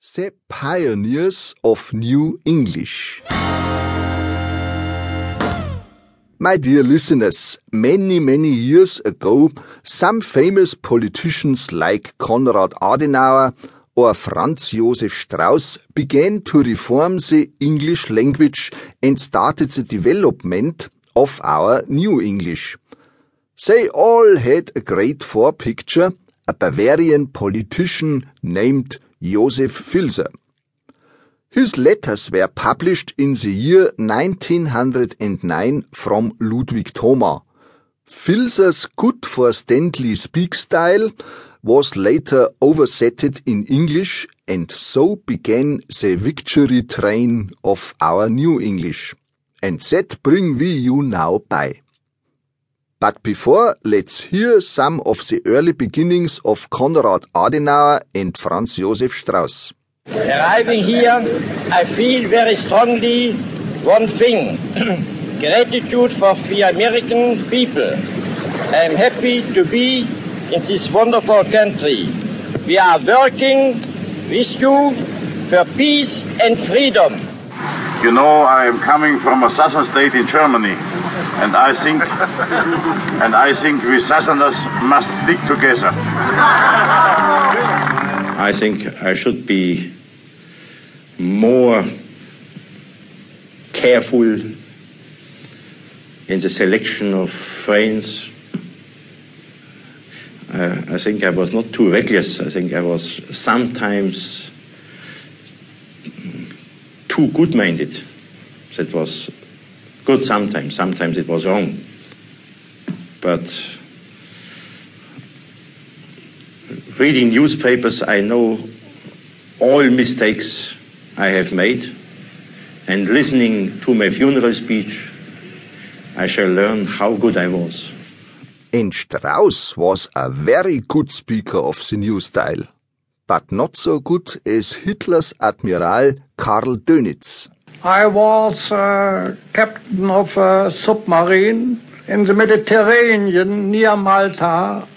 The Pioneers of New English. My dear listeners, many, many years ago, some famous politicians like Konrad Adenauer or Franz Josef Strauss began to reform the English language and started the development of our New English. They all had a great forepicture, a Bavarian politician named Joseph Filser. His letters were published in the year 1909 from Ludwig Thoma. Filser's good forstandly speak style was later oversetted in English and so began the victory train of our New English. And that bring we you now by. But before, let's hear some of the early beginnings of Konrad Adenauer and Franz Josef Strauss. Arriving here, I feel very strongly one thing gratitude for the American people. I am happy to be in this wonderful country. We are working with you for peace and freedom. You know, I am coming from a southern state in Germany, and I think, and I think we southerners must stick together. I think I should be more careful in the selection of friends. Uh, I think I was not too reckless. I think I was sometimes too good minded. That was good sometimes, sometimes it was wrong. But reading newspapers, I know all mistakes I have made, and listening to my funeral speech, I shall learn how good I was. And Strauss was a very good speaker of the new style, but not so good as Hitler's Admiral Karl Dönitz. I was uh, captain of a submarine in the Mediterranean near Malta.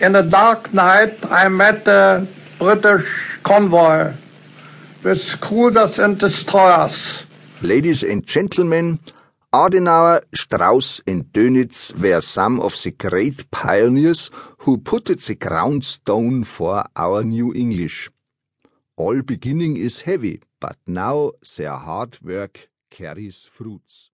In a dark night, I met a British convoy with cruisers and destroyers. Ladies and gentlemen, Adenauer, Strauss, and Dönitz were some of the great pioneers who put the ground stone for our new English. All beginning is heavy, but now their hard work carries fruits.